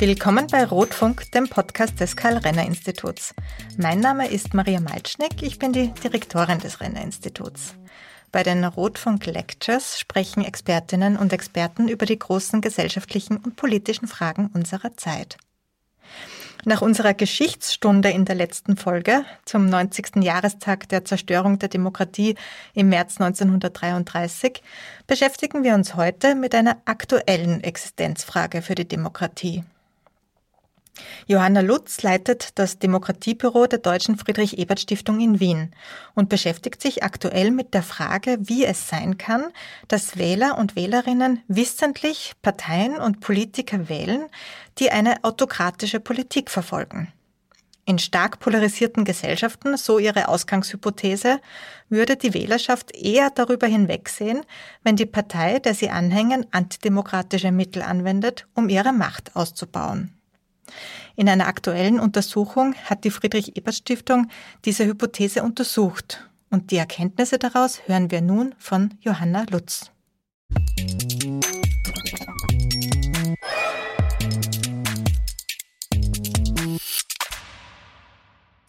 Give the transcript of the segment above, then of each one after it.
Willkommen bei Rotfunk, dem Podcast des Karl-Renner-Instituts. Mein Name ist Maria Malcznik, ich bin die Direktorin des Renner-Instituts. Bei den Rotfunk Lectures sprechen Expertinnen und Experten über die großen gesellschaftlichen und politischen Fragen unserer Zeit. Nach unserer Geschichtsstunde in der letzten Folge zum 90. Jahrestag der Zerstörung der Demokratie im März 1933 beschäftigen wir uns heute mit einer aktuellen Existenzfrage für die Demokratie. Johanna Lutz leitet das Demokratiebüro der Deutschen Friedrich-Ebert-Stiftung in Wien und beschäftigt sich aktuell mit der Frage, wie es sein kann, dass Wähler und Wählerinnen wissentlich Parteien und Politiker wählen, die eine autokratische Politik verfolgen. In stark polarisierten Gesellschaften, so ihre Ausgangshypothese, würde die Wählerschaft eher darüber hinwegsehen, wenn die Partei, der sie anhängen, antidemokratische Mittel anwendet, um ihre Macht auszubauen. In einer aktuellen Untersuchung hat die Friedrich-Ebert-Stiftung diese Hypothese untersucht. Und die Erkenntnisse daraus hören wir nun von Johanna Lutz.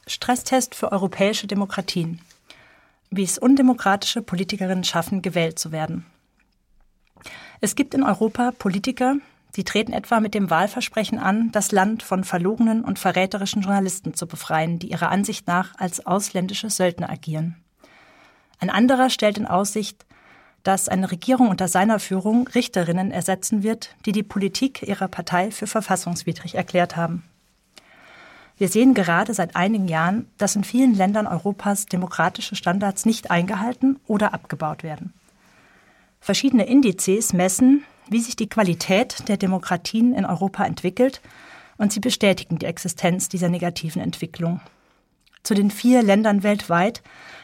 Stresstest für europäische Demokratien. Wie es undemokratische Politikerinnen schaffen, gewählt zu werden. Es gibt in Europa Politiker, Sie treten etwa mit dem Wahlversprechen an, das Land von verlogenen und verräterischen Journalisten zu befreien, die ihrer Ansicht nach als ausländische Söldner agieren. Ein anderer stellt in Aussicht, dass eine Regierung unter seiner Führung Richterinnen ersetzen wird, die die Politik ihrer Partei für verfassungswidrig erklärt haben. Wir sehen gerade seit einigen Jahren, dass in vielen Ländern Europas demokratische Standards nicht eingehalten oder abgebaut werden. Verschiedene Indizes messen, wie sich die Qualität der Demokratien in Europa entwickelt und sie bestätigen die Existenz dieser negativen Entwicklung. Zu den vier Ländern weltweit,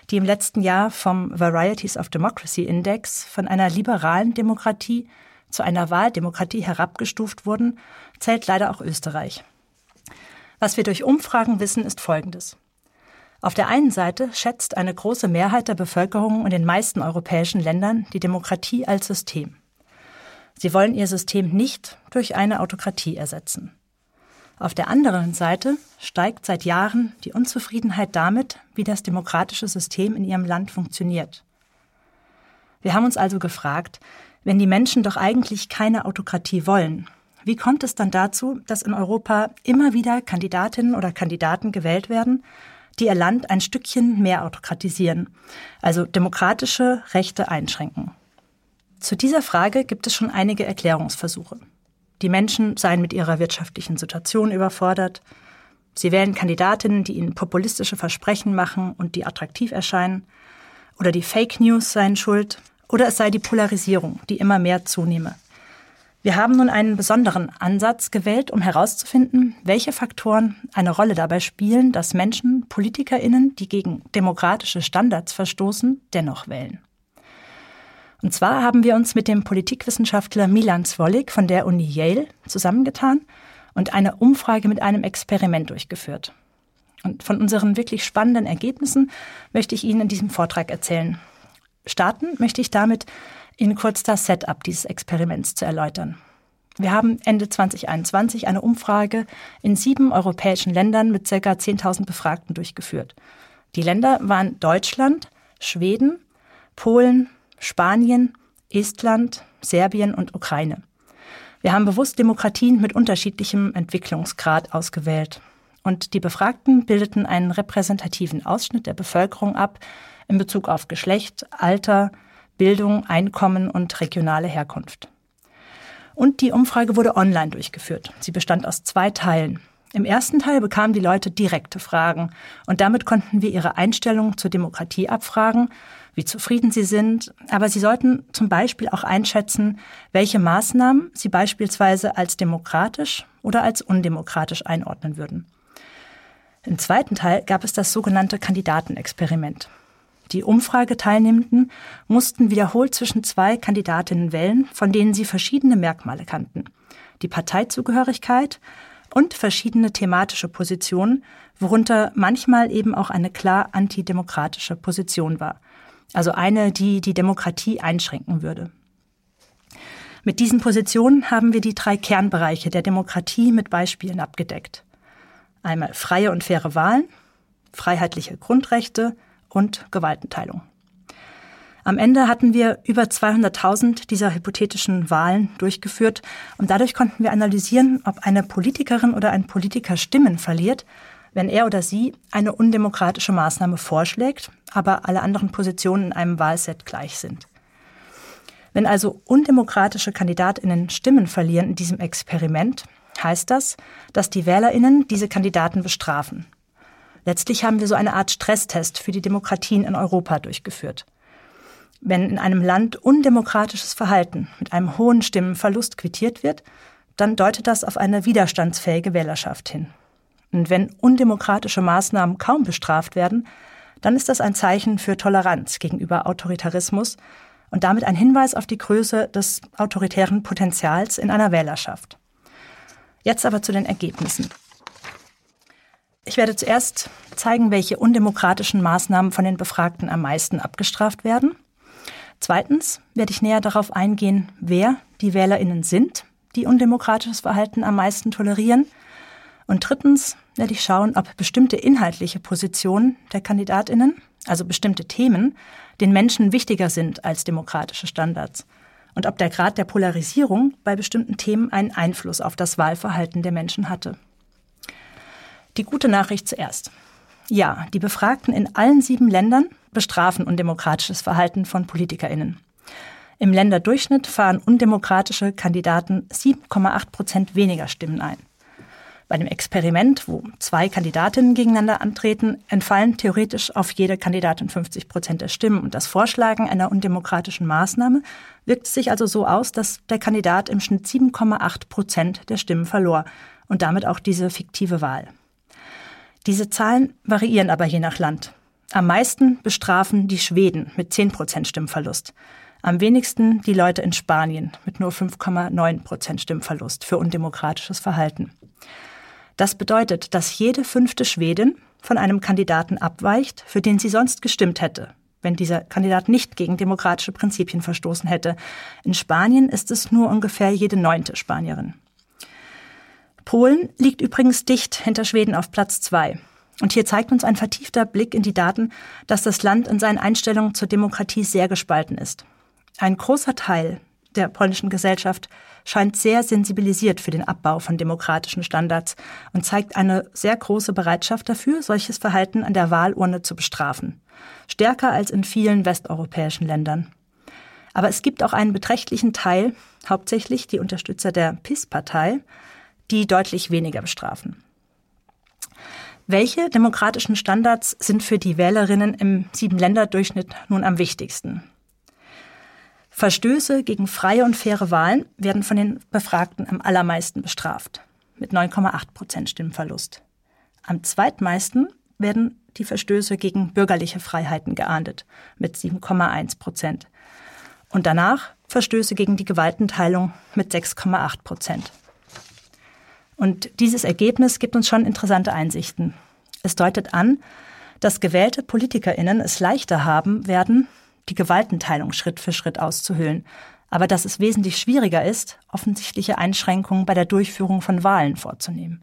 die im letzten Jahr vom Varieties of Democracy Index von einer liberalen Demokratie zu einer Wahldemokratie herabgestuft wurden, zählt leider auch Österreich. Was wir durch Umfragen wissen, ist Folgendes. Auf der einen Seite schätzt eine große Mehrheit der Bevölkerung in den meisten europäischen Ländern die Demokratie als System. Sie wollen ihr System nicht durch eine Autokratie ersetzen. Auf der anderen Seite steigt seit Jahren die Unzufriedenheit damit, wie das demokratische System in ihrem Land funktioniert. Wir haben uns also gefragt, wenn die Menschen doch eigentlich keine Autokratie wollen, wie kommt es dann dazu, dass in Europa immer wieder Kandidatinnen oder Kandidaten gewählt werden, die ihr Land ein Stückchen mehr autokratisieren, also demokratische Rechte einschränken? Zu dieser Frage gibt es schon einige Erklärungsversuche. Die Menschen seien mit ihrer wirtschaftlichen Situation überfordert. Sie wählen Kandidatinnen, die ihnen populistische Versprechen machen und die attraktiv erscheinen. Oder die Fake News seien schuld. Oder es sei die Polarisierung, die immer mehr zunehme. Wir haben nun einen besonderen Ansatz gewählt, um herauszufinden, welche Faktoren eine Rolle dabei spielen, dass Menschen, Politikerinnen, die gegen demokratische Standards verstoßen, dennoch wählen. Und zwar haben wir uns mit dem Politikwissenschaftler Milan Zwolik von der Uni Yale zusammengetan und eine Umfrage mit einem Experiment durchgeführt. Und von unseren wirklich spannenden Ergebnissen möchte ich Ihnen in diesem Vortrag erzählen. Starten möchte ich damit, Ihnen kurz das Setup dieses Experiments zu erläutern. Wir haben Ende 2021 eine Umfrage in sieben europäischen Ländern mit ca. 10.000 Befragten durchgeführt. Die Länder waren Deutschland, Schweden, Polen, Spanien, Estland, Serbien und Ukraine. Wir haben bewusst Demokratien mit unterschiedlichem Entwicklungsgrad ausgewählt. Und die Befragten bildeten einen repräsentativen Ausschnitt der Bevölkerung ab in Bezug auf Geschlecht, Alter, Bildung, Einkommen und regionale Herkunft. Und die Umfrage wurde online durchgeführt. Sie bestand aus zwei Teilen. Im ersten Teil bekamen die Leute direkte Fragen und damit konnten wir ihre Einstellung zur Demokratie abfragen wie zufrieden sie sind, aber sie sollten zum Beispiel auch einschätzen, welche Maßnahmen sie beispielsweise als demokratisch oder als undemokratisch einordnen würden. Im zweiten Teil gab es das sogenannte Kandidatenexperiment. Die Umfrageteilnehmenden mussten wiederholt zwischen zwei Kandidatinnen wählen, von denen sie verschiedene Merkmale kannten. Die Parteizugehörigkeit und verschiedene thematische Positionen, worunter manchmal eben auch eine klar antidemokratische Position war. Also eine, die die Demokratie einschränken würde. Mit diesen Positionen haben wir die drei Kernbereiche der Demokratie mit Beispielen abgedeckt. Einmal freie und faire Wahlen, freiheitliche Grundrechte und Gewaltenteilung. Am Ende hatten wir über 200.000 dieser hypothetischen Wahlen durchgeführt und dadurch konnten wir analysieren, ob eine Politikerin oder ein Politiker Stimmen verliert, wenn er oder sie eine undemokratische Maßnahme vorschlägt, aber alle anderen Positionen in einem Wahlset gleich sind. Wenn also undemokratische Kandidatinnen Stimmen verlieren in diesem Experiment, heißt das, dass die Wählerinnen diese Kandidaten bestrafen. Letztlich haben wir so eine Art Stresstest für die Demokratien in Europa durchgeführt. Wenn in einem Land undemokratisches Verhalten mit einem hohen Stimmenverlust quittiert wird, dann deutet das auf eine widerstandsfähige Wählerschaft hin. Und wenn undemokratische Maßnahmen kaum bestraft werden, dann ist das ein Zeichen für Toleranz gegenüber Autoritarismus und damit ein Hinweis auf die Größe des autoritären Potenzials in einer Wählerschaft. Jetzt aber zu den Ergebnissen. Ich werde zuerst zeigen, welche undemokratischen Maßnahmen von den Befragten am meisten abgestraft werden. Zweitens werde ich näher darauf eingehen, wer die Wählerinnen sind, die undemokratisches Verhalten am meisten tolerieren. Und drittens werde ich schauen, ob bestimmte inhaltliche Positionen der Kandidatinnen, also bestimmte Themen, den Menschen wichtiger sind als demokratische Standards und ob der Grad der Polarisierung bei bestimmten Themen einen Einfluss auf das Wahlverhalten der Menschen hatte. Die gute Nachricht zuerst. Ja, die Befragten in allen sieben Ländern bestrafen undemokratisches Verhalten von Politikerinnen. Im Länderdurchschnitt fahren undemokratische Kandidaten 7,8 Prozent weniger Stimmen ein. Bei einem Experiment, wo zwei Kandidatinnen gegeneinander antreten, entfallen theoretisch auf jede Kandidatin 50 Prozent der Stimmen. Und das Vorschlagen einer undemokratischen Maßnahme wirkt sich also so aus, dass der Kandidat im Schnitt 7,8 Prozent der Stimmen verlor und damit auch diese fiktive Wahl. Diese Zahlen variieren aber je nach Land. Am meisten bestrafen die Schweden mit 10 Prozent Stimmverlust. Am wenigsten die Leute in Spanien mit nur 5,9 Prozent Stimmverlust für undemokratisches Verhalten. Das bedeutet, dass jede fünfte Schwedin von einem Kandidaten abweicht, für den sie sonst gestimmt hätte, wenn dieser Kandidat nicht gegen demokratische Prinzipien verstoßen hätte. In Spanien ist es nur ungefähr jede neunte Spanierin. Polen liegt übrigens dicht hinter Schweden auf Platz zwei. Und hier zeigt uns ein vertiefter Blick in die Daten, dass das Land in seinen Einstellungen zur Demokratie sehr gespalten ist. Ein großer Teil der polnischen Gesellschaft scheint sehr sensibilisiert für den Abbau von demokratischen Standards und zeigt eine sehr große Bereitschaft dafür, solches Verhalten an der Wahlurne zu bestrafen. Stärker als in vielen westeuropäischen Ländern. Aber es gibt auch einen beträchtlichen Teil, hauptsächlich die Unterstützer der PIS-Partei, die deutlich weniger bestrafen. Welche demokratischen Standards sind für die Wählerinnen im Sieben-Länder-Durchschnitt nun am wichtigsten? Verstöße gegen freie und faire Wahlen werden von den Befragten am allermeisten bestraft, mit 9,8 Prozent Stimmverlust. Am zweitmeisten werden die Verstöße gegen bürgerliche Freiheiten geahndet, mit 7,1 Prozent. Und danach Verstöße gegen die Gewaltenteilung mit 6,8 Prozent. Und dieses Ergebnis gibt uns schon interessante Einsichten. Es deutet an, dass gewählte PolitikerInnen es leichter haben werden, die Gewaltenteilung Schritt für Schritt auszuhöhlen, aber dass es wesentlich schwieriger ist, offensichtliche Einschränkungen bei der Durchführung von Wahlen vorzunehmen.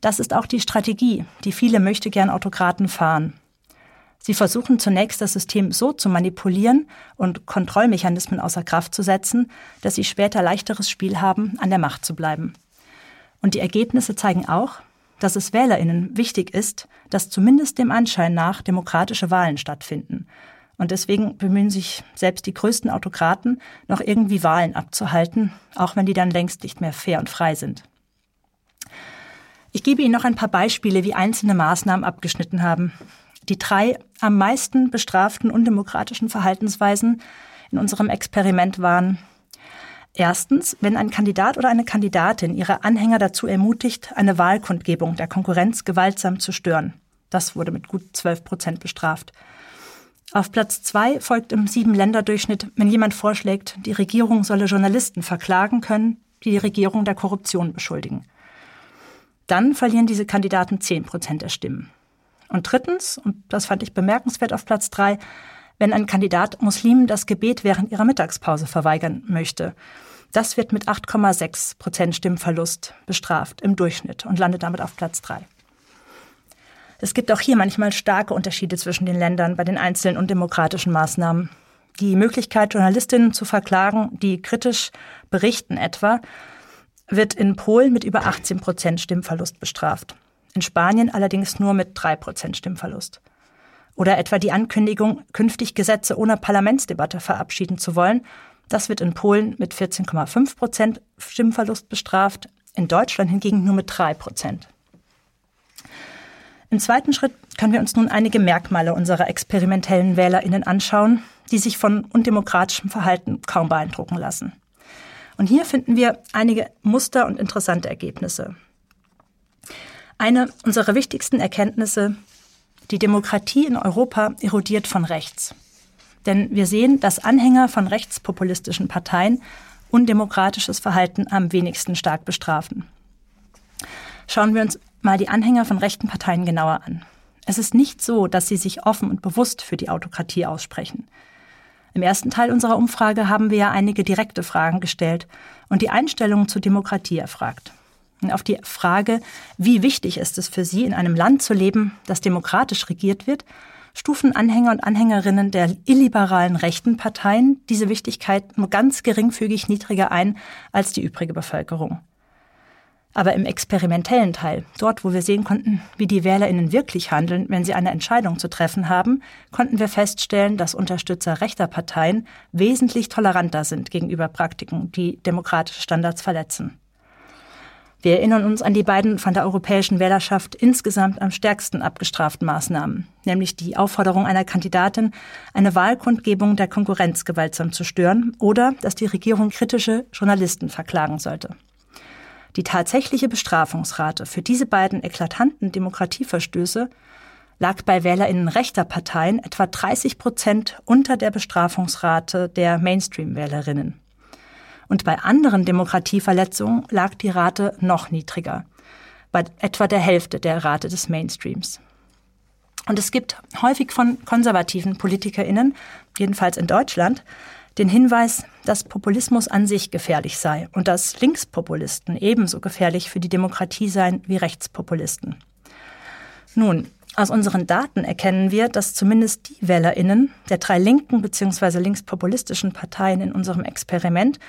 Das ist auch die Strategie, die viele möchtegern Autokraten fahren. Sie versuchen zunächst das System so zu manipulieren und Kontrollmechanismen außer Kraft zu setzen, dass sie später leichteres Spiel haben, an der Macht zu bleiben. Und die Ergebnisse zeigen auch, dass es Wählerinnen wichtig ist, dass zumindest dem Anschein nach demokratische Wahlen stattfinden und deswegen bemühen sich selbst die größten Autokraten, noch irgendwie Wahlen abzuhalten, auch wenn die dann längst nicht mehr fair und frei sind. Ich gebe Ihnen noch ein paar Beispiele, wie einzelne Maßnahmen abgeschnitten haben. Die drei am meisten bestraften undemokratischen Verhaltensweisen in unserem Experiment waren Erstens, wenn ein Kandidat oder eine Kandidatin ihre Anhänger dazu ermutigt, eine Wahlkundgebung der Konkurrenz gewaltsam zu stören. Das wurde mit gut 12 Prozent bestraft. Auf Platz zwei folgt im Sieben-Länder-Durchschnitt, wenn jemand vorschlägt, die Regierung solle Journalisten verklagen können, die die Regierung der Korruption beschuldigen. Dann verlieren diese Kandidaten zehn Prozent der Stimmen. Und drittens, und das fand ich bemerkenswert auf Platz drei, wenn ein Kandidat Muslimen das Gebet während ihrer Mittagspause verweigern möchte. Das wird mit 8,6 Prozent Stimmverlust bestraft im Durchschnitt und landet damit auf Platz 3. Es gibt auch hier manchmal starke Unterschiede zwischen den Ländern bei den einzelnen undemokratischen Maßnahmen. Die Möglichkeit, Journalistinnen zu verklagen, die kritisch berichten etwa, wird in Polen mit über 18 Prozent Stimmverlust bestraft. In Spanien allerdings nur mit 3 Prozent Stimmverlust. Oder etwa die Ankündigung, künftig Gesetze ohne Parlamentsdebatte verabschieden zu wollen. Das wird in Polen mit 14,5 Prozent Stimmverlust bestraft, in Deutschland hingegen nur mit 3 Prozent. Im zweiten Schritt können wir uns nun einige Merkmale unserer experimentellen Wählerinnen anschauen, die sich von undemokratischem Verhalten kaum beeindrucken lassen. Und hier finden wir einige Muster und interessante Ergebnisse. Eine unserer wichtigsten Erkenntnisse, die Demokratie in Europa erodiert von rechts. Denn wir sehen, dass Anhänger von rechtspopulistischen Parteien undemokratisches Verhalten am wenigsten stark bestrafen. Schauen wir uns mal die Anhänger von rechten Parteien genauer an. Es ist nicht so, dass sie sich offen und bewusst für die Autokratie aussprechen. Im ersten Teil unserer Umfrage haben wir ja einige direkte Fragen gestellt und die Einstellung zur Demokratie erfragt. Auf die Frage, wie wichtig ist es für Sie, in einem Land zu leben, das demokratisch regiert wird, stufen Anhänger und Anhängerinnen der illiberalen rechten Parteien diese Wichtigkeit nur ganz geringfügig niedriger ein als die übrige Bevölkerung. Aber im experimentellen Teil, dort wo wir sehen konnten, wie die Wählerinnen wirklich handeln, wenn sie eine Entscheidung zu treffen haben, konnten wir feststellen, dass Unterstützer rechter Parteien wesentlich toleranter sind gegenüber Praktiken, die demokratische Standards verletzen. Wir erinnern uns an die beiden von der europäischen Wählerschaft insgesamt am stärksten abgestraften Maßnahmen, nämlich die Aufforderung einer Kandidatin, eine Wahlkundgebung der Konkurrenz gewaltsam zu stören oder dass die Regierung kritische Journalisten verklagen sollte. Die tatsächliche Bestrafungsrate für diese beiden eklatanten Demokratieverstöße lag bei WählerInnen rechter Parteien etwa 30 Prozent unter der Bestrafungsrate der Mainstream-Wählerinnen. Und bei anderen Demokratieverletzungen lag die Rate noch niedriger, bei etwa der Hälfte der Rate des Mainstreams. Und es gibt häufig von konservativen PolitikerInnen, jedenfalls in Deutschland, den Hinweis, dass Populismus an sich gefährlich sei und dass Linkspopulisten ebenso gefährlich für die Demokratie seien wie Rechtspopulisten. Nun, aus unseren Daten erkennen wir, dass zumindest die Wählerinnen der drei linken bzw. linkspopulistischen Parteien in unserem Experiment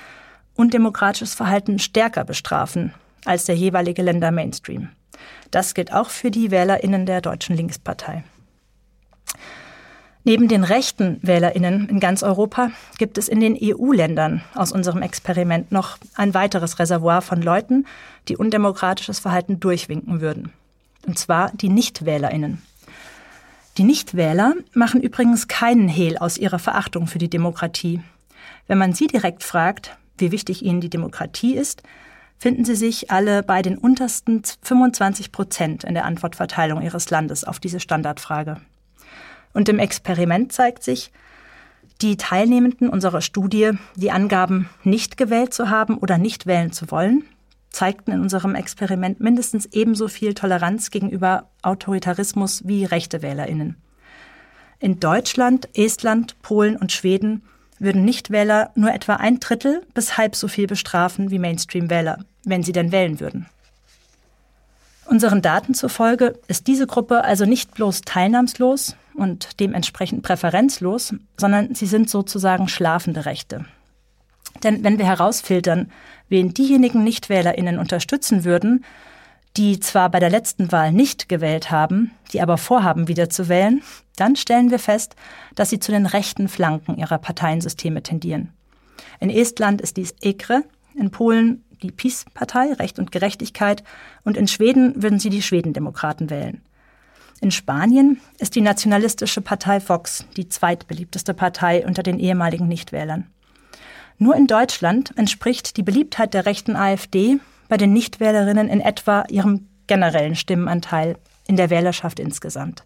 undemokratisches Verhalten stärker bestrafen als der jeweilige Länder Mainstream. Das gilt auch für die Wählerinnen der Deutschen Linkspartei. Neben den rechten Wählerinnen in ganz Europa gibt es in den EU-Ländern aus unserem Experiment noch ein weiteres Reservoir von Leuten, die undemokratisches Verhalten durchwinken würden. Und zwar die Nichtwählerinnen. Die Nichtwähler machen übrigens keinen Hehl aus ihrer Verachtung für die Demokratie. Wenn man sie direkt fragt, wie wichtig ihnen die Demokratie ist, finden sie sich alle bei den untersten 25 Prozent in der Antwortverteilung ihres Landes auf diese Standardfrage. Und im Experiment zeigt sich, die Teilnehmenden unserer Studie, die angaben, nicht gewählt zu haben oder nicht wählen zu wollen, zeigten in unserem Experiment mindestens ebenso viel Toleranz gegenüber Autoritarismus wie rechte Wählerinnen. In Deutschland, Estland, Polen und Schweden würden Nichtwähler nur etwa ein Drittel bis halb so viel bestrafen wie Mainstream-Wähler, wenn sie denn wählen würden. Unseren Daten zufolge ist diese Gruppe also nicht bloß teilnahmslos und dementsprechend präferenzlos, sondern sie sind sozusagen schlafende Rechte. Denn wenn wir herausfiltern, wen diejenigen Nichtwählerinnen unterstützen würden, die zwar bei der letzten Wahl nicht gewählt haben, die aber vorhaben, wieder zu wählen, dann stellen wir fest, dass sie zu den rechten Flanken ihrer Parteiensysteme tendieren. In Estland ist dies EKRE, in Polen die PiS-Partei, Recht und Gerechtigkeit, und in Schweden würden sie die Schwedendemokraten wählen. In Spanien ist die nationalistische Partei Vox die zweitbeliebteste Partei unter den ehemaligen Nichtwählern. Nur in Deutschland entspricht die Beliebtheit der rechten AfD bei den Nichtwählerinnen in etwa ihrem generellen Stimmenanteil in der Wählerschaft insgesamt.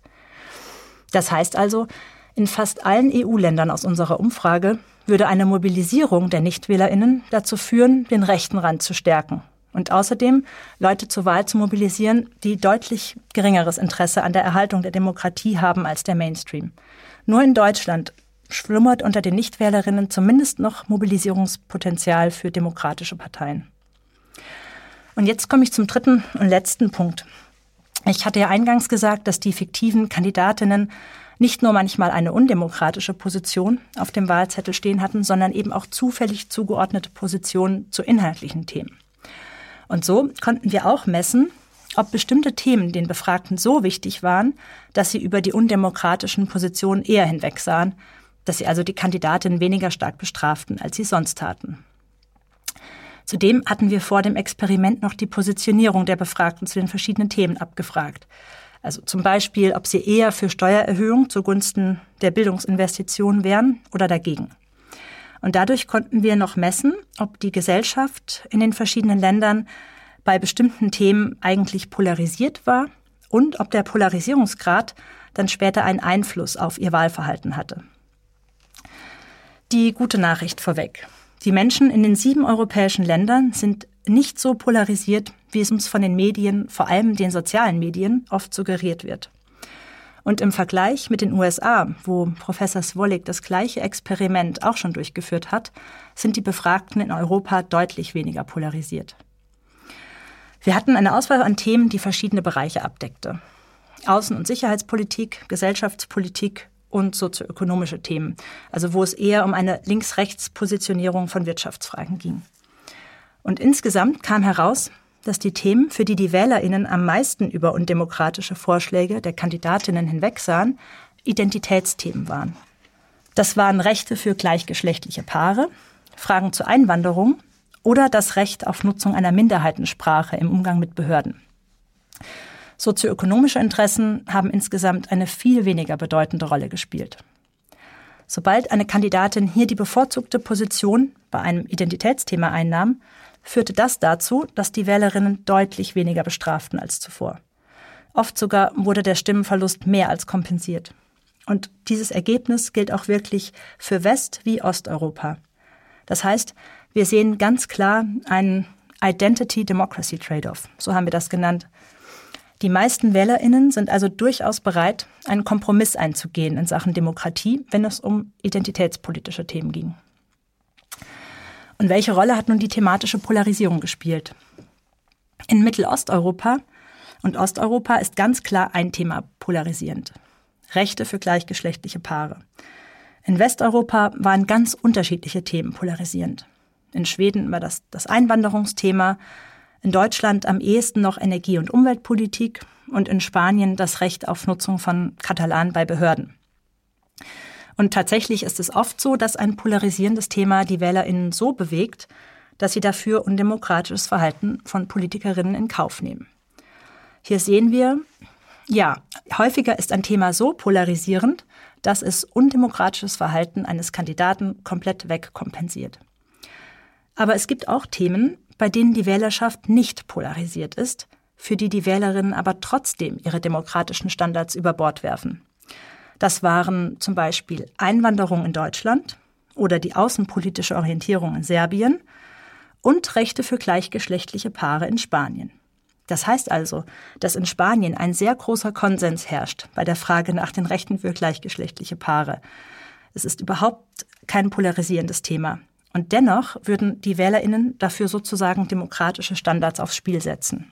Das heißt also, in fast allen EU-Ländern aus unserer Umfrage würde eine Mobilisierung der Nichtwählerinnen dazu führen, den rechten Rand zu stärken und außerdem Leute zur Wahl zu mobilisieren, die deutlich geringeres Interesse an der Erhaltung der Demokratie haben als der Mainstream. Nur in Deutschland schlummert unter den Nichtwählerinnen zumindest noch Mobilisierungspotenzial für demokratische Parteien. Und jetzt komme ich zum dritten und letzten Punkt. Ich hatte ja eingangs gesagt, dass die fiktiven Kandidatinnen nicht nur manchmal eine undemokratische Position auf dem Wahlzettel stehen hatten, sondern eben auch zufällig zugeordnete Positionen zu inhaltlichen Themen. Und so konnten wir auch messen, ob bestimmte Themen den Befragten so wichtig waren, dass sie über die undemokratischen Positionen eher hinwegsahen, dass sie also die Kandidatin weniger stark bestraften, als sie sonst taten. Zudem hatten wir vor dem Experiment noch die Positionierung der Befragten zu den verschiedenen Themen abgefragt. Also zum Beispiel, ob sie eher für Steuererhöhung zugunsten der Bildungsinvestitionen wären oder dagegen. Und dadurch konnten wir noch messen, ob die Gesellschaft in den verschiedenen Ländern bei bestimmten Themen eigentlich polarisiert war und ob der Polarisierungsgrad dann später einen Einfluss auf ihr Wahlverhalten hatte. Die gute Nachricht vorweg. Die Menschen in den sieben europäischen Ländern sind nicht so polarisiert, wie es uns von den Medien, vor allem den sozialen Medien, oft suggeriert wird. Und im Vergleich mit den USA, wo Professor Swolik das gleiche Experiment auch schon durchgeführt hat, sind die Befragten in Europa deutlich weniger polarisiert. Wir hatten eine Auswahl an Themen, die verschiedene Bereiche abdeckte. Außen- und Sicherheitspolitik, Gesellschaftspolitik, und sozioökonomische Themen, also wo es eher um eine Links-Rechts-Positionierung von Wirtschaftsfragen ging. Und insgesamt kam heraus, dass die Themen, für die die Wählerinnen am meisten über undemokratische Vorschläge der Kandidatinnen hinwegsahen, Identitätsthemen waren. Das waren Rechte für gleichgeschlechtliche Paare, Fragen zur Einwanderung oder das Recht auf Nutzung einer Minderheitensprache im Umgang mit Behörden. Sozioökonomische Interessen haben insgesamt eine viel weniger bedeutende Rolle gespielt. Sobald eine Kandidatin hier die bevorzugte Position bei einem Identitätsthema einnahm, führte das dazu, dass die Wählerinnen deutlich weniger bestraften als zuvor. Oft sogar wurde der Stimmenverlust mehr als kompensiert. Und dieses Ergebnis gilt auch wirklich für West- wie Osteuropa. Das heißt, wir sehen ganz klar einen Identity-Democracy-Trade-off, so haben wir das genannt, die meisten Wählerinnen sind also durchaus bereit, einen Kompromiss einzugehen in Sachen Demokratie, wenn es um identitätspolitische Themen ging. Und welche Rolle hat nun die thematische Polarisierung gespielt? In Mittelosteuropa und Osteuropa ist ganz klar ein Thema polarisierend. Rechte für gleichgeschlechtliche Paare. In Westeuropa waren ganz unterschiedliche Themen polarisierend. In Schweden war das das Einwanderungsthema, in Deutschland am ehesten noch Energie- und Umweltpolitik und in Spanien das Recht auf Nutzung von Katalan bei Behörden. Und tatsächlich ist es oft so, dass ein polarisierendes Thema die Wählerinnen so bewegt, dass sie dafür undemokratisches Verhalten von Politikerinnen in Kauf nehmen. Hier sehen wir, ja, häufiger ist ein Thema so polarisierend, dass es undemokratisches Verhalten eines Kandidaten komplett wegkompensiert. Aber es gibt auch Themen, bei denen die Wählerschaft nicht polarisiert ist, für die die Wählerinnen aber trotzdem ihre demokratischen Standards über Bord werfen. Das waren zum Beispiel Einwanderung in Deutschland oder die außenpolitische Orientierung in Serbien und Rechte für gleichgeschlechtliche Paare in Spanien. Das heißt also, dass in Spanien ein sehr großer Konsens herrscht bei der Frage nach den Rechten für gleichgeschlechtliche Paare. Es ist überhaupt kein polarisierendes Thema. Und dennoch würden die Wählerinnen dafür sozusagen demokratische Standards aufs Spiel setzen.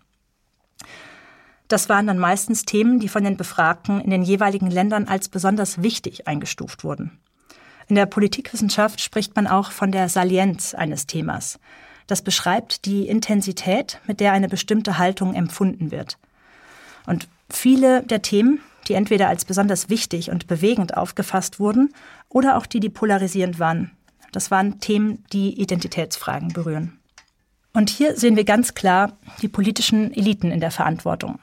Das waren dann meistens Themen, die von den Befragten in den jeweiligen Ländern als besonders wichtig eingestuft wurden. In der Politikwissenschaft spricht man auch von der Salienz eines Themas. Das beschreibt die Intensität, mit der eine bestimmte Haltung empfunden wird. Und viele der Themen, die entweder als besonders wichtig und bewegend aufgefasst wurden oder auch die, die polarisierend waren, das waren Themen, die Identitätsfragen berühren. Und hier sehen wir ganz klar die politischen Eliten in der Verantwortung.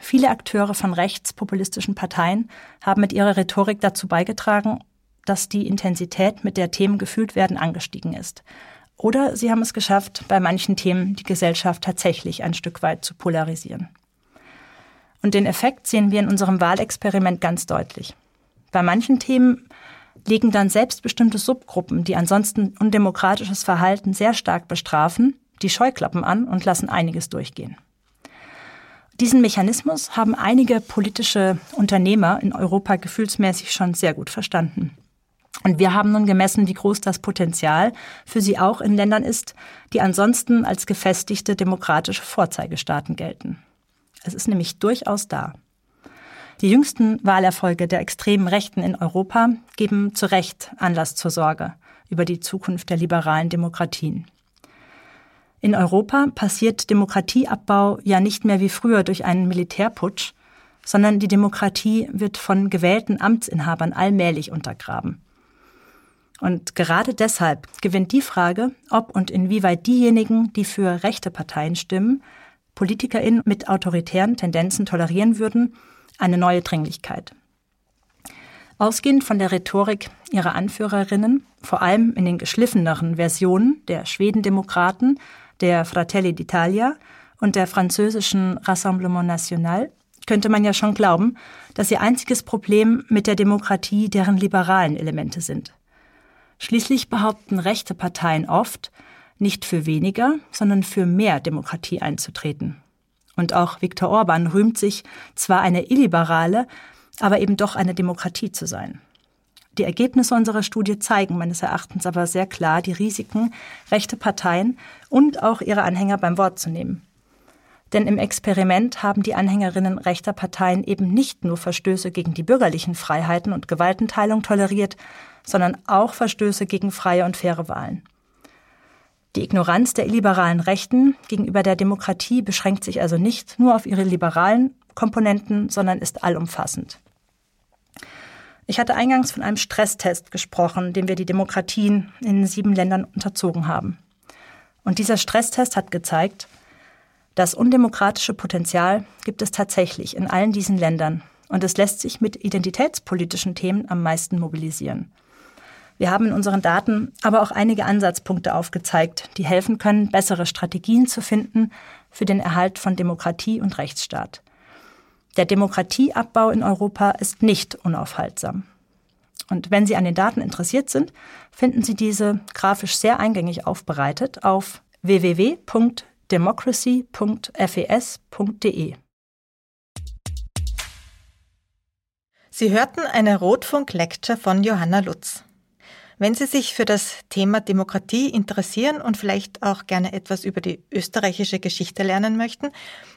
Viele Akteure von rechtspopulistischen Parteien haben mit ihrer Rhetorik dazu beigetragen, dass die Intensität, mit der Themen gefühlt werden, angestiegen ist. Oder sie haben es geschafft, bei manchen Themen die Gesellschaft tatsächlich ein Stück weit zu polarisieren. Und den Effekt sehen wir in unserem Wahlexperiment ganz deutlich. Bei manchen Themen legen dann selbstbestimmte Subgruppen, die ansonsten undemokratisches Verhalten sehr stark bestrafen, die Scheuklappen an und lassen einiges durchgehen. Diesen Mechanismus haben einige politische Unternehmer in Europa gefühlsmäßig schon sehr gut verstanden. Und wir haben nun gemessen, wie groß das Potenzial für sie auch in Ländern ist, die ansonsten als gefestigte demokratische Vorzeigestaaten gelten. Es ist nämlich durchaus da. Die jüngsten Wahlerfolge der extremen Rechten in Europa geben zu Recht Anlass zur Sorge über die Zukunft der liberalen Demokratien. In Europa passiert Demokratieabbau ja nicht mehr wie früher durch einen Militärputsch, sondern die Demokratie wird von gewählten Amtsinhabern allmählich untergraben. Und gerade deshalb gewinnt die Frage, ob und inwieweit diejenigen, die für rechte Parteien stimmen, PolitikerInnen mit autoritären Tendenzen tolerieren würden, eine neue Dringlichkeit. Ausgehend von der Rhetorik ihrer Anführerinnen, vor allem in den geschliffeneren Versionen der Schwedendemokraten, der Fratelli d'Italia und der französischen Rassemblement National, könnte man ja schon glauben, dass ihr einziges Problem mit der Demokratie deren liberalen Elemente sind. Schließlich behaupten rechte Parteien oft, nicht für weniger, sondern für mehr Demokratie einzutreten. Und auch Viktor Orban rühmt sich, zwar eine illiberale, aber eben doch eine Demokratie zu sein. Die Ergebnisse unserer Studie zeigen meines Erachtens aber sehr klar die Risiken, rechte Parteien und auch ihre Anhänger beim Wort zu nehmen. Denn im Experiment haben die Anhängerinnen rechter Parteien eben nicht nur Verstöße gegen die bürgerlichen Freiheiten und Gewaltenteilung toleriert, sondern auch Verstöße gegen freie und faire Wahlen. Die Ignoranz der illiberalen Rechten gegenüber der Demokratie beschränkt sich also nicht nur auf ihre liberalen Komponenten, sondern ist allumfassend. Ich hatte eingangs von einem Stresstest gesprochen, den wir die Demokratien in sieben Ländern unterzogen haben. Und dieser Stresstest hat gezeigt, das undemokratische Potenzial gibt es tatsächlich in allen diesen Ländern und es lässt sich mit identitätspolitischen Themen am meisten mobilisieren. Wir haben in unseren Daten aber auch einige Ansatzpunkte aufgezeigt, die helfen können, bessere Strategien zu finden für den Erhalt von Demokratie und Rechtsstaat. Der Demokratieabbau in Europa ist nicht unaufhaltsam. Und wenn Sie an den Daten interessiert sind, finden Sie diese grafisch sehr eingängig aufbereitet auf www.democracy.fes.de. Sie hörten eine Rotfunk-Lecture von Johanna Lutz. Wenn Sie sich für das Thema Demokratie interessieren und vielleicht auch gerne etwas über die österreichische Geschichte lernen möchten,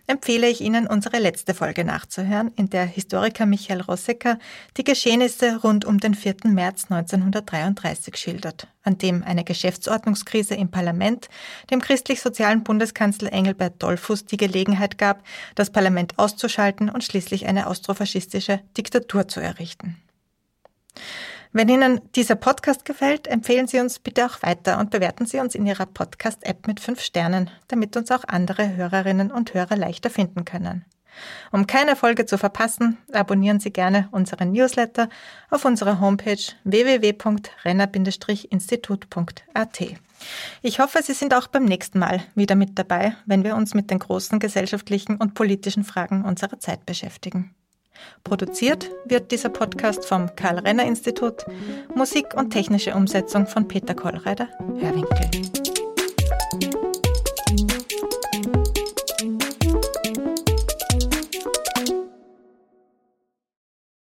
empfehle ich Ihnen, unsere letzte Folge nachzuhören, in der Historiker Michael Rossecker die Geschehnisse rund um den 4. März 1933 schildert, an dem eine Geschäftsordnungskrise im Parlament dem christlich-sozialen Bundeskanzler Engelbert Dollfuß die Gelegenheit gab, das Parlament auszuschalten und schließlich eine austrofaschistische Diktatur zu errichten. Wenn Ihnen dieser Podcast gefällt, empfehlen Sie uns bitte auch weiter und bewerten Sie uns in Ihrer Podcast-App mit fünf Sternen, damit uns auch andere Hörerinnen und Hörer leichter finden können. Um keine Folge zu verpassen, abonnieren Sie gerne unseren Newsletter auf unserer Homepage www.renner-institut.at. Ich hoffe, Sie sind auch beim nächsten Mal wieder mit dabei, wenn wir uns mit den großen gesellschaftlichen und politischen Fragen unserer Zeit beschäftigen. Produziert wird dieser Podcast vom Karl-Renner-Institut, Musik und technische Umsetzung von Peter Kollreider, Hörwinkel.